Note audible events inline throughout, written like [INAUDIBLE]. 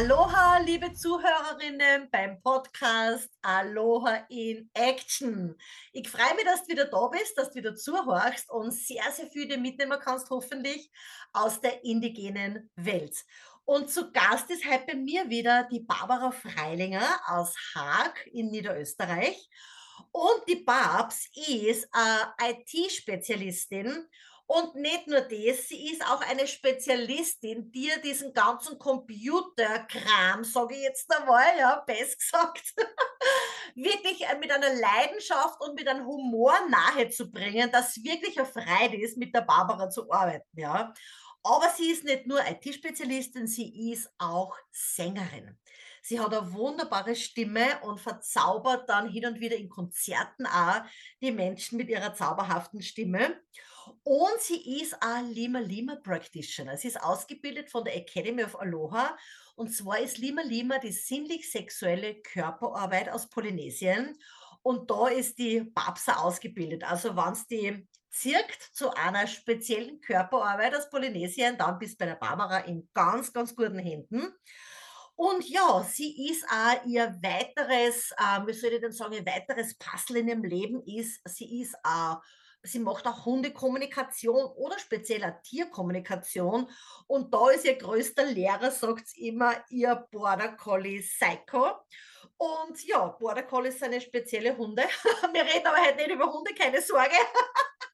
Aloha, liebe Zuhörerinnen beim Podcast Aloha in Action. Ich freue mich, dass du wieder da bist, dass du wieder zuhörst und sehr, sehr viel mitnehmen kannst, hoffentlich aus der indigenen Welt. Und zu Gast ist heute bei mir wieder die Barbara Freilinger aus Haag in Niederösterreich. Und die Babs ist äh, IT-Spezialistin und nicht nur das, sie ist auch eine Spezialistin, die diesen ganzen Computerkram, sage ich jetzt einmal, ja, best gesagt, [LAUGHS] wirklich äh, mit einer Leidenschaft und mit einem Humor nahezubringen, dass wirklich eine Freude ist, mit der Barbara zu arbeiten, ja. Aber sie ist nicht nur IT-Spezialistin, sie ist auch Sängerin. Sie hat eine wunderbare Stimme und verzaubert dann hin und wieder in Konzerten auch die Menschen mit ihrer zauberhaften Stimme. Und sie ist ein Lima Lima Practitioner. Sie ist ausgebildet von der Academy of Aloha. Und zwar ist Lima Lima die sinnlich-sexuelle Körperarbeit aus Polynesien. Und da ist die Babsa ausgebildet. Also wenn es die zirkt zu einer speziellen Körperarbeit aus Polynesien, dann bist du bei der Barbara in ganz, ganz guten Händen. Und ja, sie ist auch ihr weiteres, äh, wie soll ich denn sagen, ihr weiteres Puzzle in ihrem Leben ist, sie ist auch sie macht auch Hundekommunikation oder spezieller Tierkommunikation. Und da ist ihr größter Lehrer, sagt sie immer, ihr Border Collie Psycho. Und ja, Border Collies sind eine spezielle Hunde. [LAUGHS] Wir reden aber heute nicht über Hunde, keine Sorge. [LAUGHS]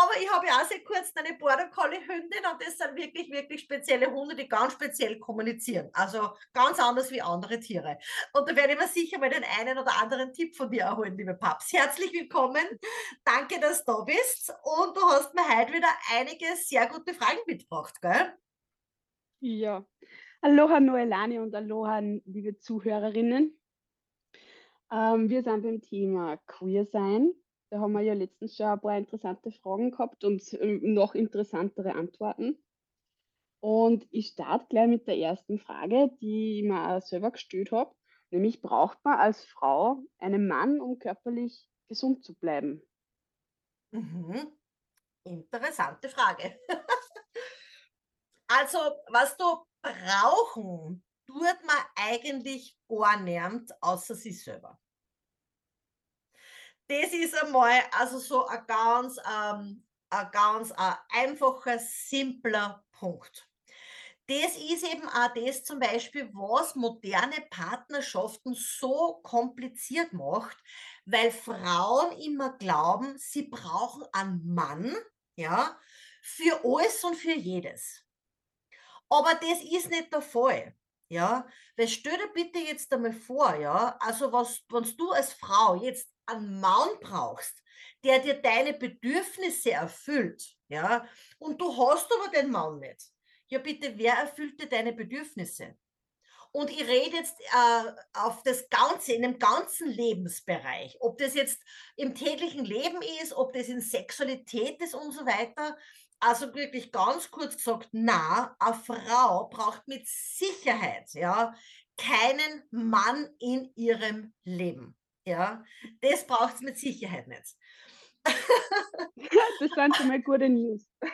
Aber ich habe ja auch seit kurzem eine Border Collie Hündin und das sind wirklich, wirklich spezielle Hunde, die ganz speziell kommunizieren. Also ganz anders wie andere Tiere. Und da werde ich mir sicher mal den einen oder anderen Tipp von dir erholen, liebe Paps. Herzlich willkommen. Danke, dass du da bist. Und du hast mir heute wieder einige sehr gute Fragen mitgebracht, gell? Ja. Aloha Noelani und Aloha, liebe Zuhörerinnen. Ähm, wir sind beim Thema Queer sein da haben wir ja letztens schon ein paar interessante Fragen gehabt und äh, noch interessantere Antworten. Und ich starte gleich mit der ersten Frage, die ich mir selber gestellt habe. Nämlich braucht man als Frau einen Mann, um körperlich gesund zu bleiben? Mhm. Interessante Frage. [LAUGHS] also, was du brauchen, tut man eigentlich gar nicht, außer sich selber das ist einmal also so ein ganz, ähm, ein ganz ein einfacher, simpler Punkt. Das ist eben auch das zum Beispiel, was moderne Partnerschaften so kompliziert macht, weil Frauen immer glauben, sie brauchen einen Mann, ja, für alles und für jedes. Aber das ist nicht der Fall. Ja, weil stell dir bitte jetzt einmal vor, ja, also was, wenn du als Frau jetzt einen Mann brauchst, der dir deine Bedürfnisse erfüllt, ja, und du hast aber den Mann nicht. Ja, bitte, wer erfüllt dir deine Bedürfnisse? Und ich rede jetzt äh, auf das Ganze, in dem ganzen Lebensbereich, ob das jetzt im täglichen Leben ist, ob das in Sexualität ist und so weiter. Also wirklich ganz kurz gesagt, na, eine Frau braucht mit Sicherheit, ja, keinen Mann in ihrem Leben. Ja, das braucht es mit Sicherheit nicht. das sind schon mal gute News. [LAUGHS]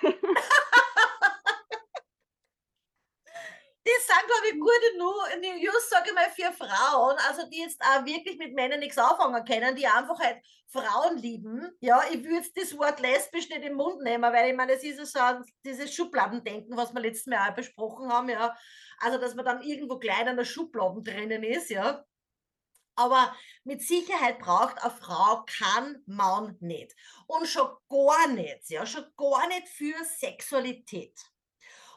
Das sind, glaube ich, gute News, sage ich mal, für Frauen, also die jetzt auch wirklich mit Männern nichts anfangen können, die einfach halt Frauen lieben. Ja, ich würde das Wort lesbisch nicht im Mund nehmen, weil ich meine, es ist so ein, dieses Schubladendenken, was wir letztes Mal auch besprochen haben, ja. Also, dass man dann irgendwo klein in der Schubladen drinnen ist, ja. Aber mit Sicherheit braucht eine Frau kein Mann nicht. Und schon gar nicht, ja, schon gar nicht für Sexualität.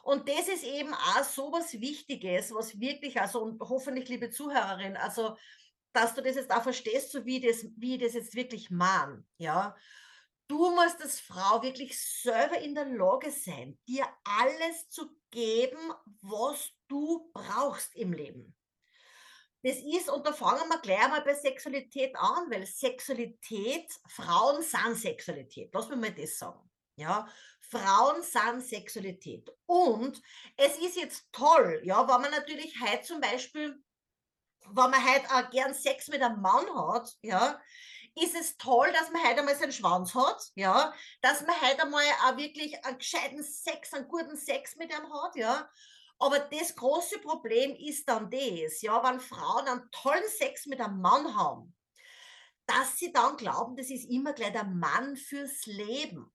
Und das ist eben auch so was Wichtiges, was wirklich, also und hoffentlich, liebe Zuhörerin, also, dass du das jetzt auch verstehst, so wie das, wie das jetzt wirklich mahn, ja. Du musst als Frau wirklich selber in der Lage sein, dir alles zu geben, was du brauchst im Leben. Das ist, und da fangen wir gleich einmal bei Sexualität an, weil Sexualität, Frauen sind Sexualität. Lass mich mal das sagen. Ja, Frauen sind Sexualität. Und es ist jetzt toll, ja, wenn man natürlich heute zum Beispiel, wenn man heute auch gern Sex mit einem Mann hat, ja, ist es toll, dass man heute einmal seinen Schwanz hat, ja, dass man heute einmal auch wirklich einen gescheiten Sex, einen guten Sex mit ihm hat, ja. Aber das große Problem ist dann das, ja, wenn Frauen einen tollen Sex mit einem Mann haben, dass sie dann glauben, das ist immer gleich der Mann fürs Leben.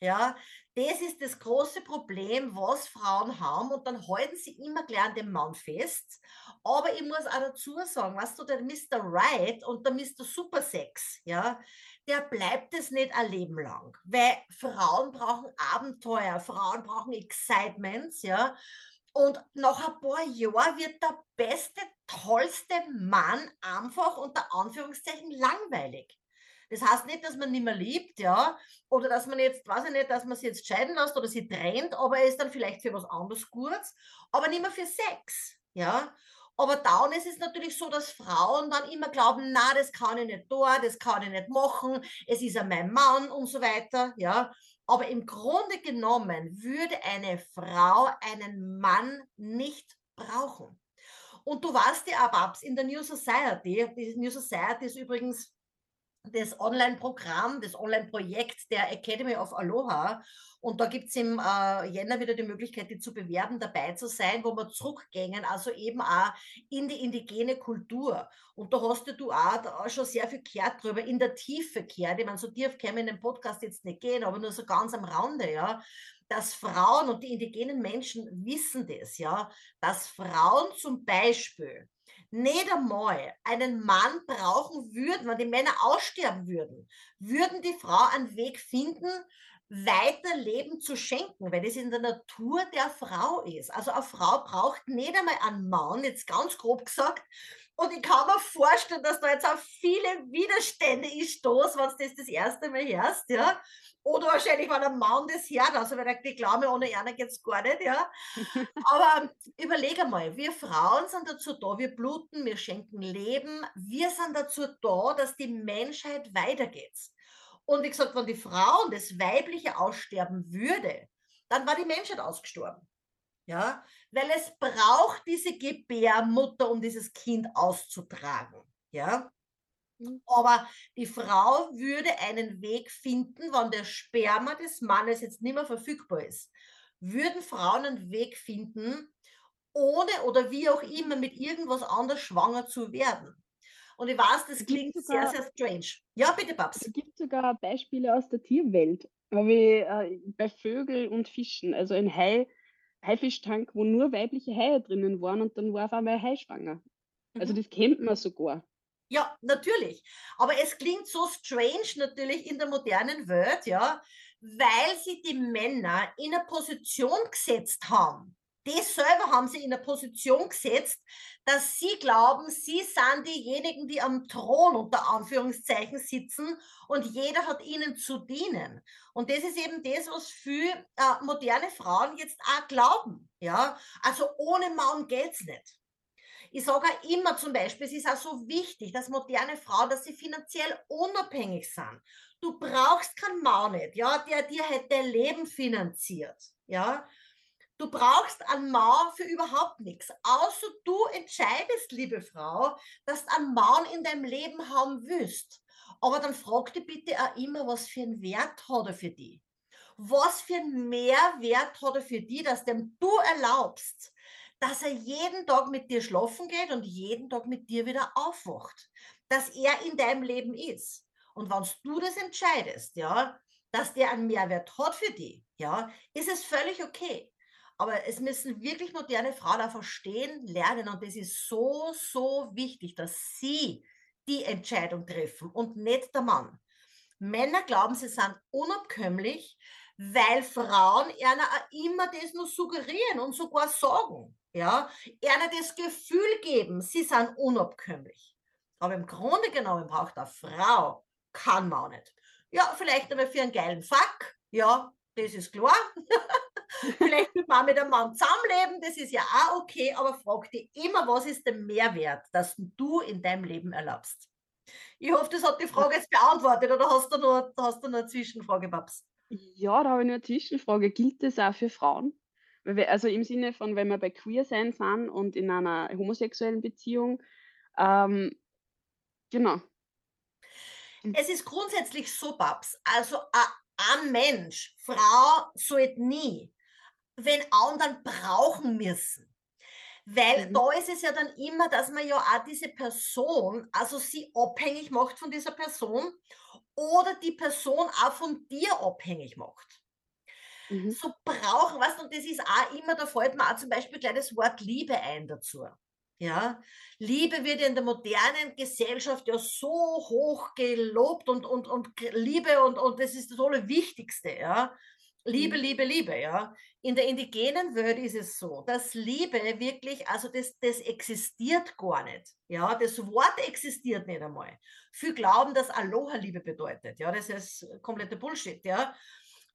Ja, das ist das große Problem, was Frauen haben und dann halten sie immer gleich an dem Mann fest. Aber ich muss auch dazu sagen, weißt du, der Mr. Right und der Mr. Supersex, ja, der bleibt es nicht ein Leben lang. Weil Frauen brauchen Abenteuer, Frauen brauchen Excitements, ja. Und nach ein paar Jahren wird der beste, tollste Mann einfach unter Anführungszeichen langweilig. Das heißt nicht, dass man nicht mehr liebt, ja, oder dass man jetzt, weiß ich nicht, dass man sie jetzt scheiden lässt oder sie trennt, aber er ist dann vielleicht für was anderes gut, aber nicht mehr für Sex, ja. Aber dann ist es natürlich so, dass Frauen dann immer glauben, na, das kann ich nicht tun, das kann ich nicht machen, es ist ja mein Mann und so weiter, ja. Aber im Grunde genommen würde eine Frau einen Mann nicht brauchen. Und du weißt ja, Babs, in der New Society, die New Society ist übrigens das Online-Programm, das Online-Projekt der Academy of Aloha. Und da gibt es im äh, Jänner wieder die Möglichkeit, die zu bewerben, dabei zu sein, wo wir zurückgängen, also eben auch in die indigene Kultur. Und da hast du auch schon sehr viel gehört drüber, in der Tiefe gehört. Ich meine, so tief können wir in den Podcast jetzt nicht gehen, aber nur so ganz am Rande, ja dass Frauen und die indigenen Menschen wissen das, ja, dass Frauen zum Beispiel nicht einmal einen Mann brauchen würden, wenn die Männer aussterben würden, würden die Frau einen Weg finden, weiter Leben zu schenken, weil das in der Natur der Frau ist. Also eine Frau braucht nicht einmal einen Mann, jetzt ganz grob gesagt. Und ich kann mir vorstellen, dass da jetzt auch viele Widerstände ist, wenn du das das erste Mal hörst, ja. Oder wahrscheinlich, wenn ein Mann das hört, also wenn er die glaube, ohne einer geht es gar nicht, ja. [LAUGHS] Aber überleg einmal, wir Frauen sind dazu da, wir bluten, wir schenken Leben, wir sind dazu da, dass die Menschheit weitergeht. Und wie gesagt, wenn die Frauen das Weibliche aussterben würde, dann war die Menschheit ausgestorben. Ja, weil es braucht diese Gebärmutter, um dieses Kind auszutragen. Ja, Mhm. Aber die Frau würde einen Weg finden, wann der Sperma des Mannes jetzt nicht mehr verfügbar ist. Würden Frauen einen Weg finden, ohne oder wie auch immer mit irgendwas anderes schwanger zu werden. Und ich weiß, das klingt sogar, sehr, sehr strange. Ja, bitte, Babs. Es gibt sogar Beispiele aus der Tierwelt, wie äh, bei Vögeln und Fischen. Also ein Hai, Haifischtank, wo nur weibliche Haie drinnen waren und dann war auf einmal ein Hai schwanger. Also mhm. das kennt man sogar. Ja, natürlich. Aber es klingt so strange natürlich in der modernen Welt, ja, weil sie die Männer in eine Position gesetzt haben. Die selber haben sie in eine Position gesetzt, dass sie glauben, sie sind diejenigen, die am Thron unter Anführungszeichen sitzen und jeder hat ihnen zu dienen. Und das ist eben das, was viele äh, moderne Frauen jetzt auch glauben. Ja, also ohne Mann geht's nicht. Ich sage auch immer zum Beispiel, es ist auch so wichtig, dass moderne Frauen, dass sie finanziell unabhängig sind. Du brauchst keinen Mann nicht, ja, der dir halt dein Leben finanziert, ja. Du brauchst einen Mann für überhaupt nichts, außer du entscheidest, liebe Frau, dass du einen Mann in deinem Leben haben willst. Aber dann frag dich bitte auch immer, was für einen Wert hat er für dich? Was für einen Mehrwert hat er für dich, dass dem du erlaubst, dass er jeden Tag mit dir schlafen geht und jeden Tag mit dir wieder aufwacht. Dass er in deinem Leben ist. Und wenn du das entscheidest, ja, dass der einen Mehrwert hat für dich, ja, ist es völlig okay. Aber es müssen wirklich moderne Frauen da verstehen, lernen. Und das ist so, so wichtig, dass sie die Entscheidung treffen und nicht der Mann. Männer glauben, sie sind unabkömmlich, weil Frauen ihnen immer das nur suggerieren und sogar sagen ja, ihnen das Gefühl geben, sie sind unabkömmlich. Aber im Grunde genommen braucht eine Frau, kann man auch nicht. Ja, vielleicht aber für einen geilen Fuck, ja, das ist klar. [LAUGHS] [LAUGHS] vielleicht wird man mit einem Mann zusammenleben, das ist ja auch okay, aber frag dich immer, was ist der Mehrwert, dass du in deinem Leben erlaubst? Ich hoffe, das hat die Frage jetzt beantwortet oder hast du noch, hast du noch eine Zwischenfrage, Babs? Ja, da habe ich noch eine Zwischenfrage. Gilt das auch für Frauen? Also im Sinne von, wenn wir bei Queer sein sind und in einer homosexuellen Beziehung. Ähm, genau. Hm. Es ist grundsätzlich so, Babs. Also ein Mensch, Frau sollte nie wenn anderen brauchen müssen. Weil mhm. da ist es ja dann immer, dass man ja auch diese Person, also sie abhängig macht von dieser Person oder die Person auch von dir abhängig macht. Mhm. So brauchen, was und das ist auch immer, da fällt mir auch zum Beispiel gleich das Wort Liebe ein dazu. Ja, Liebe wird in der modernen Gesellschaft ja so hoch gelobt und, und, und Liebe und, und das ist das Allerwichtigste, ja. Liebe, mhm. Liebe, Liebe, ja. In der indigenen Welt ist es so, dass Liebe wirklich, also das, das existiert gar nicht. Ja, das Wort existiert nicht einmal. Viele glauben, dass Aloha Liebe bedeutet. Ja, das ist kompletter Bullshit, ja.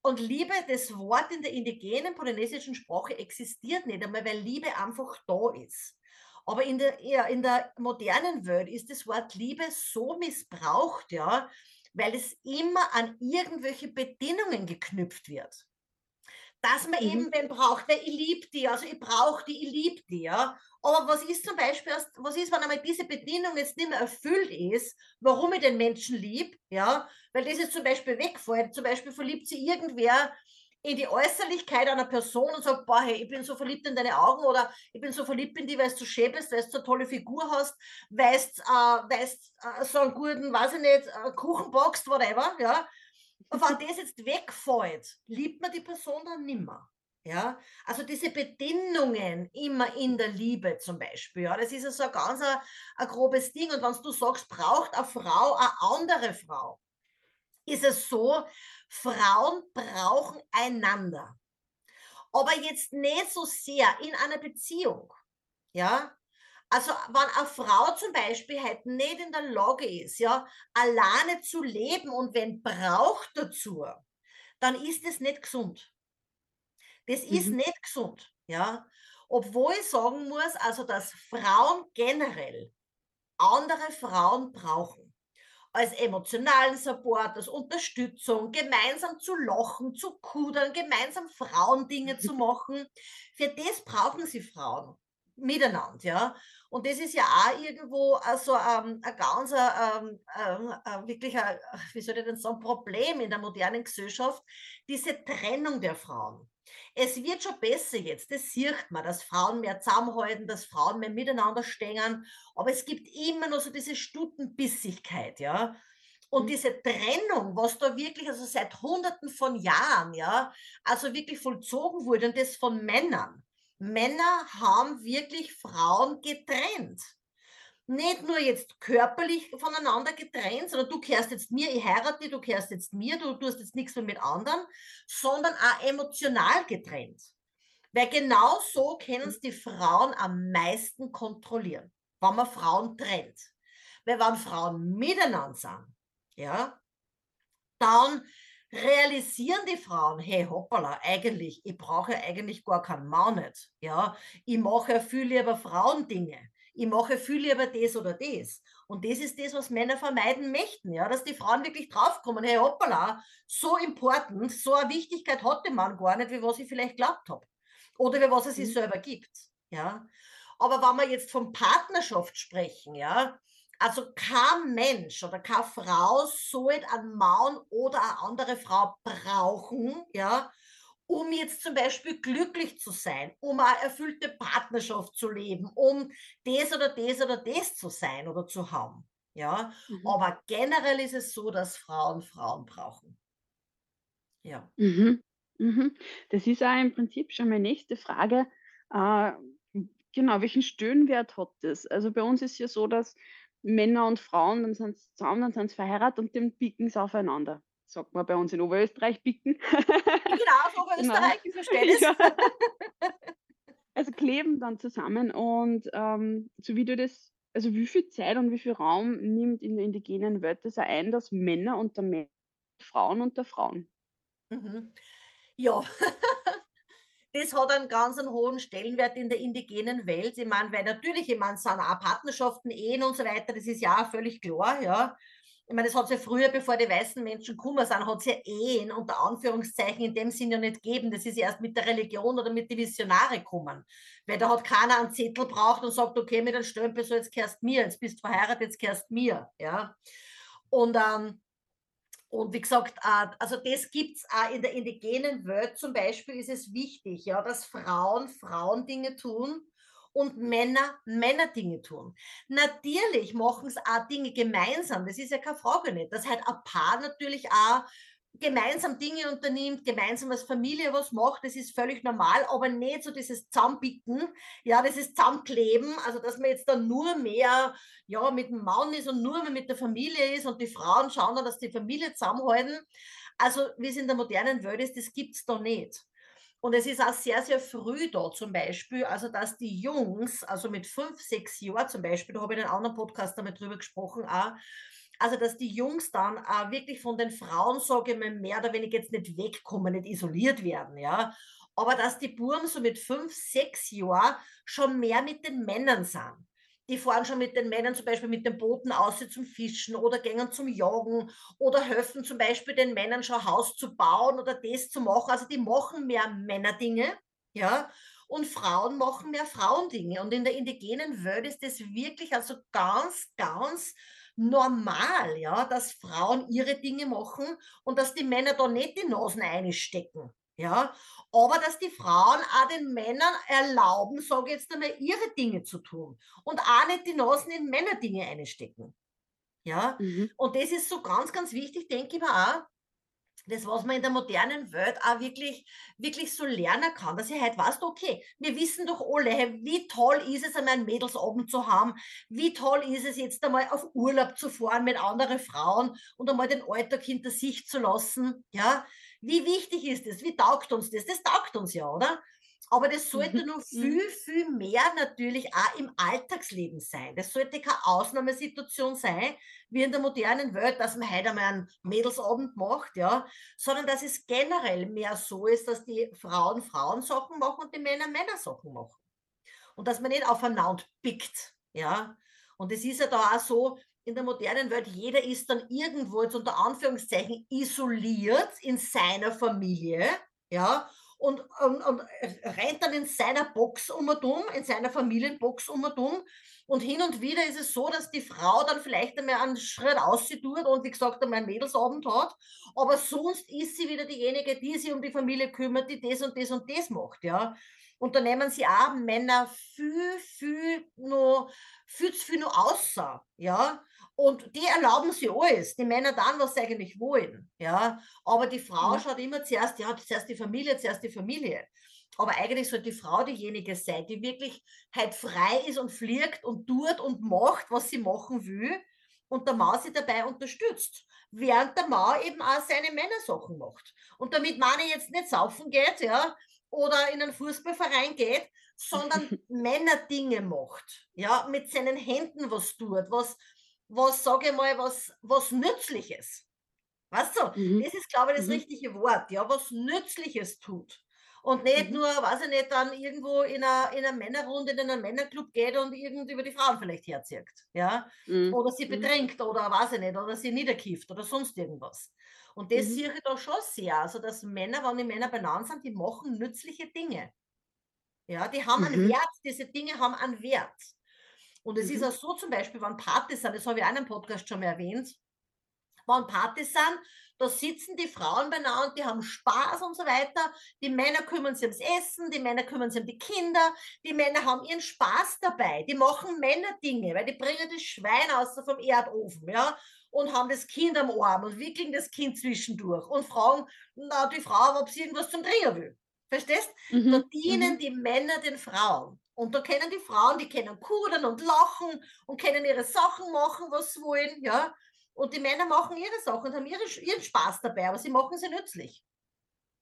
Und Liebe, das Wort in der indigenen polynesischen Sprache existiert nicht einmal, weil Liebe einfach da ist. Aber in der, ja, in der modernen Welt ist das Wort Liebe so missbraucht, ja, weil es immer an irgendwelche Bedingungen geknüpft wird. Dass man mhm. eben wen braucht, weil ich liebe die, also ich brauche die, ich liebe die, ja. Aber was ist zum Beispiel, was ist, wenn einmal diese Bedingung jetzt nicht mehr erfüllt ist, warum ich den Menschen liebe, ja? Weil das jetzt zum Beispiel wegfällt, zum Beispiel verliebt sie irgendwer in die Äußerlichkeit einer Person und sagt, boah, hey, ich bin so verliebt in deine Augen oder ich bin so verliebt in dich, weil du schön bist, weil du so eine tolle Figur hast, weil du äh, äh, so einen guten, weiß ich nicht, äh, Kuchen boxt, whatever, ja. Und wenn das jetzt wegfällt, liebt man die Person dann nimmer. Ja, also diese Bedingungen immer in der Liebe zum Beispiel, ja, das ist ja so ein ganz ein, ein grobes Ding. Und wenn du sagst, braucht eine Frau eine andere Frau, ist es so, Frauen brauchen einander. Aber jetzt nicht so sehr in einer Beziehung. Ja, also wenn eine Frau zum Beispiel halt nicht in der Lage ist, ja, alleine zu leben und wenn braucht dazu, dann ist es nicht gesund. Das mhm. ist nicht gesund, ja. Obwohl ich sagen muss, also dass Frauen generell andere Frauen brauchen als emotionalen Support, als Unterstützung, gemeinsam zu lachen, zu kudern, gemeinsam Frauendinge zu [LAUGHS] machen. Für das brauchen sie Frauen miteinander, ja. Und das ist ja auch irgendwo also ähm, ein ganz ähm, ähm, äh, wirklich, ein, wie soll ich denn sagen, Problem in der modernen Gesellschaft, diese Trennung der Frauen. Es wird schon besser jetzt, das sieht man, dass Frauen mehr zusammenhalten, dass Frauen mehr miteinander stehen, aber es gibt immer noch so diese Stutenbissigkeit, ja. Und mhm. diese Trennung, was da wirklich, also seit hunderten von Jahren, ja, also wirklich vollzogen wurde und das von Männern. Männer haben wirklich Frauen getrennt nicht nur jetzt körperlich voneinander getrennt, sondern du kehrst jetzt mir, ich heirate, du kehrst jetzt mir, du tust jetzt nichts mehr mit anderen, sondern auch emotional getrennt. Weil genau so können es die Frauen am meisten kontrollieren, wenn man Frauen trennt. Weil wenn Frauen miteinander sind, ja, dann realisieren die Frauen, hey, hoppala, eigentlich, ich brauche eigentlich gar keinen Mann nicht. Ja, ich mache viel lieber Frauendinge ich mache viel lieber das oder das. Und das ist das, was Männer vermeiden möchten, ja, dass die Frauen wirklich draufkommen, hey, hoppala, so important, so eine Wichtigkeit hat der Mann gar nicht, wie was ich vielleicht glaubt habe. Oder wie was er sich mhm. selber gibt, ja. Aber wenn wir jetzt von Partnerschaft sprechen, ja, also kein Mensch oder keine Frau soll einen Mann oder eine andere Frau brauchen, ja, um jetzt zum Beispiel glücklich zu sein, um eine erfüllte Partnerschaft zu leben, um das oder das oder das zu sein oder zu haben. Ja, mhm. aber generell ist es so, dass Frauen Frauen brauchen. Ja. Mhm. Mhm. Das ist auch im Prinzip schon meine nächste Frage. Äh, genau, welchen Stöhnwert hat das? Also bei uns ist ja so, dass Männer und Frauen, dann sind sie zusammen, dann sind sie verheiratet und dann picken sie aufeinander sagt man bei uns in Oberösterreich, bicken. Genau, auf [LAUGHS] Oberösterreich, ich verstehe das. Ja. [LAUGHS] Also kleben dann zusammen und ähm, so wie du das, also wie viel Zeit und wie viel Raum nimmt in der indigenen Welt das ein, dass Männer unter Männern, Frauen unter Frauen? Mhm. Ja, [LAUGHS] das hat einen ganz einen hohen Stellenwert in der indigenen Welt. Ich meine, weil natürlich, ich meine, sind auch Partnerschaften, Ehen und so weiter, das ist ja auch völlig klar, ja ich meine, es hat es ja früher, bevor die weißen Menschen gekommen sind, hat es ja Ehen unter Anführungszeichen in dem Sinn ja nicht gegeben. Das ist erst mit der Religion oder mit den Visionare gekommen. Weil da hat keiner einen Zettel braucht und sagt, okay, mit einem Stempel, so jetzt kehrst mir, jetzt bist du verheiratet, jetzt kehrst mir. Ja? Und ähm, Und wie gesagt, äh, also das gibt es auch in der indigenen Welt zum Beispiel, ist es wichtig, ja, dass Frauen Frauen Dinge tun und Männer Männer Dinge tun. Natürlich machen es auch Dinge gemeinsam, das ist ja keine Frage nicht. Dass halt ein Paar natürlich auch gemeinsam Dinge unternimmt, gemeinsam als Familie was macht, das ist völlig normal, aber nicht so dieses Zusammenbicken, ja, ist Zusammenkleben, also dass man jetzt dann nur mehr, ja, mit dem Mann ist und nur mehr mit der Familie ist und die Frauen schauen dann, dass die Familie zusammenhalten. Also, wie es in der modernen Welt ist, das gibt es da nicht. Und es ist auch sehr, sehr früh da zum Beispiel, also dass die Jungs, also mit fünf, sechs Jahren zum Beispiel, da habe ich in einem anderen Podcast damit drüber gesprochen, auch, also dass die Jungs dann äh, wirklich von den Frauen, sage ich mal, mehr oder weniger jetzt nicht wegkommen, nicht isoliert werden, ja. Aber dass die Buben so mit fünf, sechs Jahren schon mehr mit den Männern sind. Die fahren schon mit den Männern zum Beispiel mit den Booten aus zum Fischen oder gehen zum Jagen oder helfen zum Beispiel den Männern schon Haus zu bauen oder das zu machen. Also die machen mehr Männerdinge, ja, und Frauen machen mehr Frauendinge. Und in der indigenen Welt ist das wirklich also ganz, ganz normal, ja, dass Frauen ihre Dinge machen und dass die Männer da nicht die Nasen einstecken. Ja, aber dass die Frauen auch den Männern erlauben, sage ich jetzt einmal, ihre Dinge zu tun und auch nicht die Nasen in Männerdinge einstecken. Ja, mhm. und das ist so ganz, ganz wichtig, denke ich mir auch, das, was man in der modernen Welt auch wirklich, wirklich so lernen kann, dass ich halt weißt, okay, wir wissen doch alle, wie toll ist es, einmal einen Mädelsabend zu haben, wie toll ist es jetzt einmal auf Urlaub zu fahren mit anderen Frauen und einmal den Alltag hinter sich zu lassen, ja, wie wichtig ist das, wie taugt uns das, das taugt uns ja, oder? Aber das sollte mhm. noch viel, mhm. viel mehr natürlich auch im Alltagsleben sein. Das sollte keine Ausnahmesituation sein, wie in der modernen Welt, dass man heute einmal einen Mädelsabend macht, ja, sondern dass es generell mehr so ist, dass die Frauen Frauensachen machen und die Männer Männersachen machen. Und dass man nicht aufeinander pickt, ja. Und es ist ja da auch so, in der modernen Welt, jeder ist dann irgendwo jetzt unter Anführungszeichen isoliert in seiner Familie, ja, und, und, und rennt dann in seiner Box um und um, in seiner Familienbox um und um. Und hin und wieder ist es so, dass die Frau dann vielleicht einmal einen Schritt aussieht und wie gesagt einmal einen Mädelsabend hat. Aber sonst ist sie wieder diejenige, die sich um die Familie kümmert, die das und das und das macht, ja. Und da nehmen sie auch Männer viel, viel noch, viel zu viel noch außer, ja. Und die erlauben sie alles, die Männer dann, was sie eigentlich wollen. Ja? Aber die Frau ja. schaut immer zuerst, ja, zuerst die Familie, zuerst die Familie. Aber eigentlich soll die Frau diejenige sein, die wirklich halt frei ist und fliegt und tut und macht, was sie machen will und der Mann sie dabei unterstützt. Während der Mann eben auch seine Männersachen macht. Und damit man jetzt nicht saufen geht, ja, oder in einen Fußballverein geht, sondern [LAUGHS] Männerdinge macht, ja, mit seinen Händen was tut, was, was sage ich mal, was, was Nützliches. Weißt du, mhm. das ist, glaube ich, das mhm. richtige Wort, ja, was Nützliches tut. Und nicht mhm. nur, weiß ich nicht, dann irgendwo in einer, in einer Männerrunde, in einen Männerclub geht und irgendwie über die Frauen vielleicht herzieht. Ja? Mhm. Oder sie mhm. bedrängt oder weiß ich nicht, oder sie niederkifft oder sonst irgendwas. Und das mhm. sehe ich da schon sehr. Also, dass Männer, wenn die Männer benannt sind, die machen nützliche Dinge. Ja, die haben einen Wert, diese Dinge haben einen Wert. Und es mhm. ist auch so zum Beispiel, wenn Partys sind, das habe ich auch in einem Podcast schon mal erwähnt, wenn Partys sind, da sitzen die Frauen beieinander, die haben Spaß und so weiter. Die Männer kümmern sich ums Essen, die Männer kümmern sich um die Kinder, die Männer haben ihren Spaß dabei. Die machen Männerdinge, weil die bringen das Schwein aus vom Erdofen, ja, und haben das Kind am Arm und wickeln das Kind zwischendurch und fragen na, die Frau, ob sie irgendwas zum Trinken will. Verstehst? Mhm. Da dienen mhm. die Männer den Frauen. Und da kennen die Frauen, die können kudern und lachen und können ihre Sachen machen, was sie wollen, ja. Und die Männer machen ihre Sachen und haben ihre, ihren Spaß dabei, aber sie machen sie nützlich.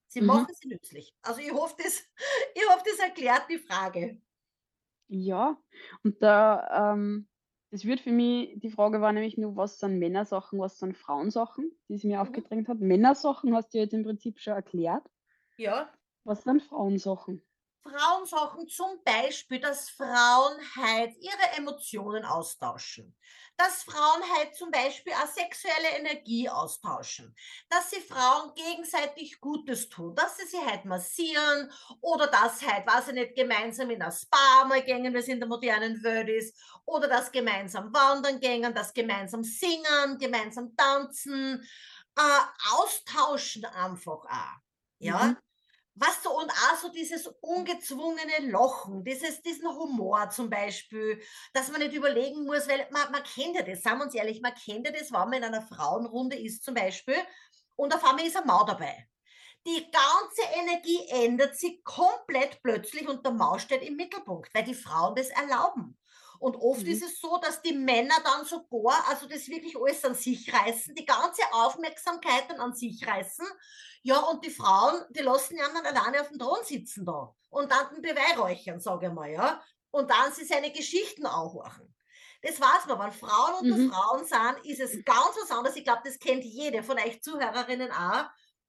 Sie mhm. machen sie nützlich. Also ich hoffe, das, [LAUGHS] ich hoffe, das erklärt die Frage. Ja, und da, ähm, das wird für mich, die Frage war nämlich nur, was sind Männersachen, was sind Frauensachen, die sie mir mhm. aufgedrängt hat. Männersachen hast du jetzt im Prinzip schon erklärt. Ja. Was sind Frauensachen? Frauensachen zum Beispiel, dass Frauen halt ihre Emotionen austauschen. Dass Frauen halt zum Beispiel auch sexuelle Energie austauschen. Dass sie Frauen gegenseitig Gutes tun. Dass sie sie halt massieren oder dass halt, weiß ich nicht, gemeinsam in das Spa mal gängen, wie es in der modernen Welt ist. Oder dass gemeinsam wandern gängen, dass gemeinsam singen, gemeinsam tanzen äh, austauschen einfach auch. Ja. Mhm. Was so und auch so dieses ungezwungene Lochen, dieses, diesen Humor zum Beispiel, dass man nicht überlegen muss, weil man, man kennt ja das, sagen wir uns ehrlich, man kennt ja das, wenn man in einer Frauenrunde ist zum Beispiel und auf einmal ist ein Mau dabei. Die ganze Energie ändert sich komplett plötzlich und der Mau steht im Mittelpunkt, weil die Frauen das erlauben. Und oft mhm. ist es so, dass die Männer dann sogar, also das wirklich alles an sich reißen, die ganze Aufmerksamkeit dann an sich reißen. Ja, und die Frauen, die lassen ja dann alleine auf dem Thron sitzen da und dann beweihräuchern, sage ich mal, ja. Und dann sie seine Geschichten anhören. Das weiß man, wenn Frauen unter mhm. Frauen sind, ist es ganz was anderes. Ich glaube, das kennt jede von euch Zuhörerinnen auch.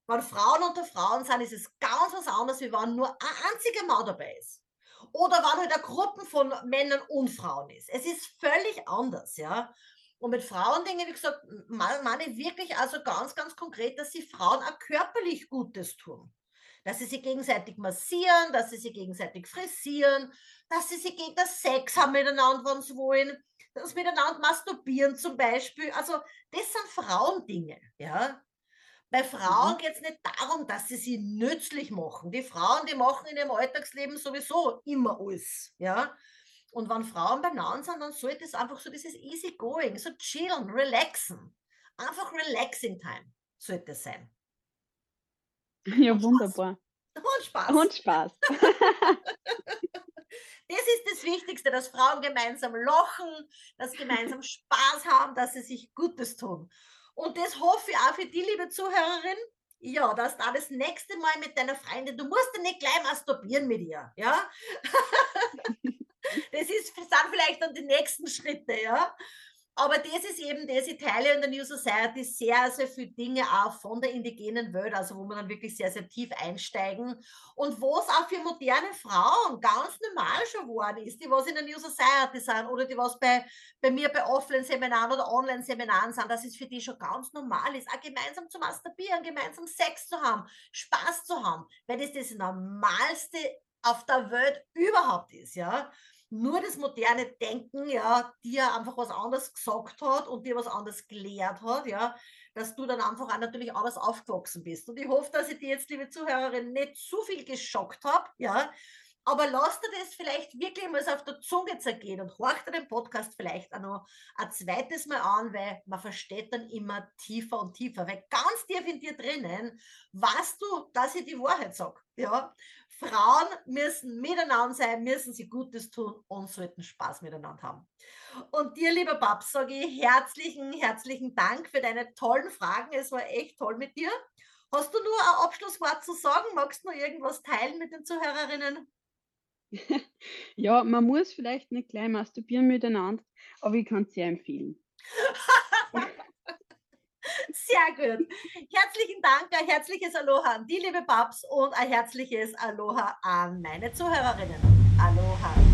Wenn Frauen unter Frauen sind, ist es ganz was anderes, wie wenn nur ein einziger Mann dabei ist oder wann halt eine Gruppe von Männern und Frauen ist. Es ist völlig anders, ja. Und mit Frauendingen, wie gesagt, meine ich wirklich also ganz, ganz konkret, dass sie Frauen auch körperlich Gutes tun. Dass sie sich gegenseitig massieren, dass sie sich gegenseitig frisieren, dass sie sich gegen Sex haben miteinander, wenn sie wollen, dass sie miteinander masturbieren zum Beispiel. Also das sind Frauendinge, ja. Bei Frauen mhm. geht es nicht darum, dass sie sie nützlich machen. Die Frauen, die machen in ihrem Alltagsleben sowieso immer alles. Ja? Und wenn Frauen beieinander sind, dann sollte es einfach so dieses easy going, so chillen, relaxen. Einfach relaxing time sollte es sein. [LAUGHS] Ja, Und wunderbar. Und Spaß. Und Spaß. [LAUGHS] Das ist das Wichtigste, dass Frauen gemeinsam lachen, dass sie gemeinsam [LAUGHS] Spaß haben, dass sie sich Gutes tun. Und das hoffe ich auch für die, liebe Zuhörerin, ja, dass da das nächste Mal mit deiner Freundin, du musst ja nicht gleich masturbieren mit ihr, ja. [LAUGHS] das ist, sind vielleicht dann die nächsten Schritte, ja. Aber das ist eben das, teile in der New Society sehr, sehr viele Dinge auch von der indigenen Welt, also wo wir dann wirklich sehr, sehr tief einsteigen. Und wo es auch für moderne Frauen ganz normal schon geworden ist, die was in der New Society sind oder die was bei, bei mir bei Offline-Seminaren oder Online-Seminaren sind, dass es für die schon ganz normal ist, auch gemeinsam zu masturbieren, gemeinsam Sex zu haben, Spaß zu haben, weil das das Normalste auf der Welt überhaupt ist, ja nur das moderne Denken, ja, dir einfach was anderes gesagt hat und dir was anderes gelehrt hat, ja, dass du dann einfach auch natürlich anders aufgewachsen bist. Und ich hoffe, dass ich dir jetzt, liebe Zuhörerin, nicht zu viel geschockt habe, ja, aber lass dir das vielleicht wirklich mal auf der Zunge zergehen und horch dir den Podcast vielleicht auch noch ein zweites Mal an, weil man versteht dann immer tiefer und tiefer. Weil ganz tief in dir drinnen weißt du, dass ich die Wahrheit sage. Ja? Frauen müssen miteinander sein, müssen sie Gutes tun und sollten Spaß miteinander haben. Und dir, lieber Babs, sage ich herzlichen, herzlichen Dank für deine tollen Fragen. Es war echt toll mit dir. Hast du nur ein Abschlusswort zu sagen? Magst du noch irgendwas teilen mit den Zuhörerinnen? [LAUGHS] Ja, man muss vielleicht nicht gleich masturbieren miteinander, aber ich kann es sehr empfehlen. [LAUGHS] Sehr gut. Herzlichen Dank, ein herzliches Aloha an die liebe Babs und ein herzliches Aloha an meine Zuhörerinnen. Aloha.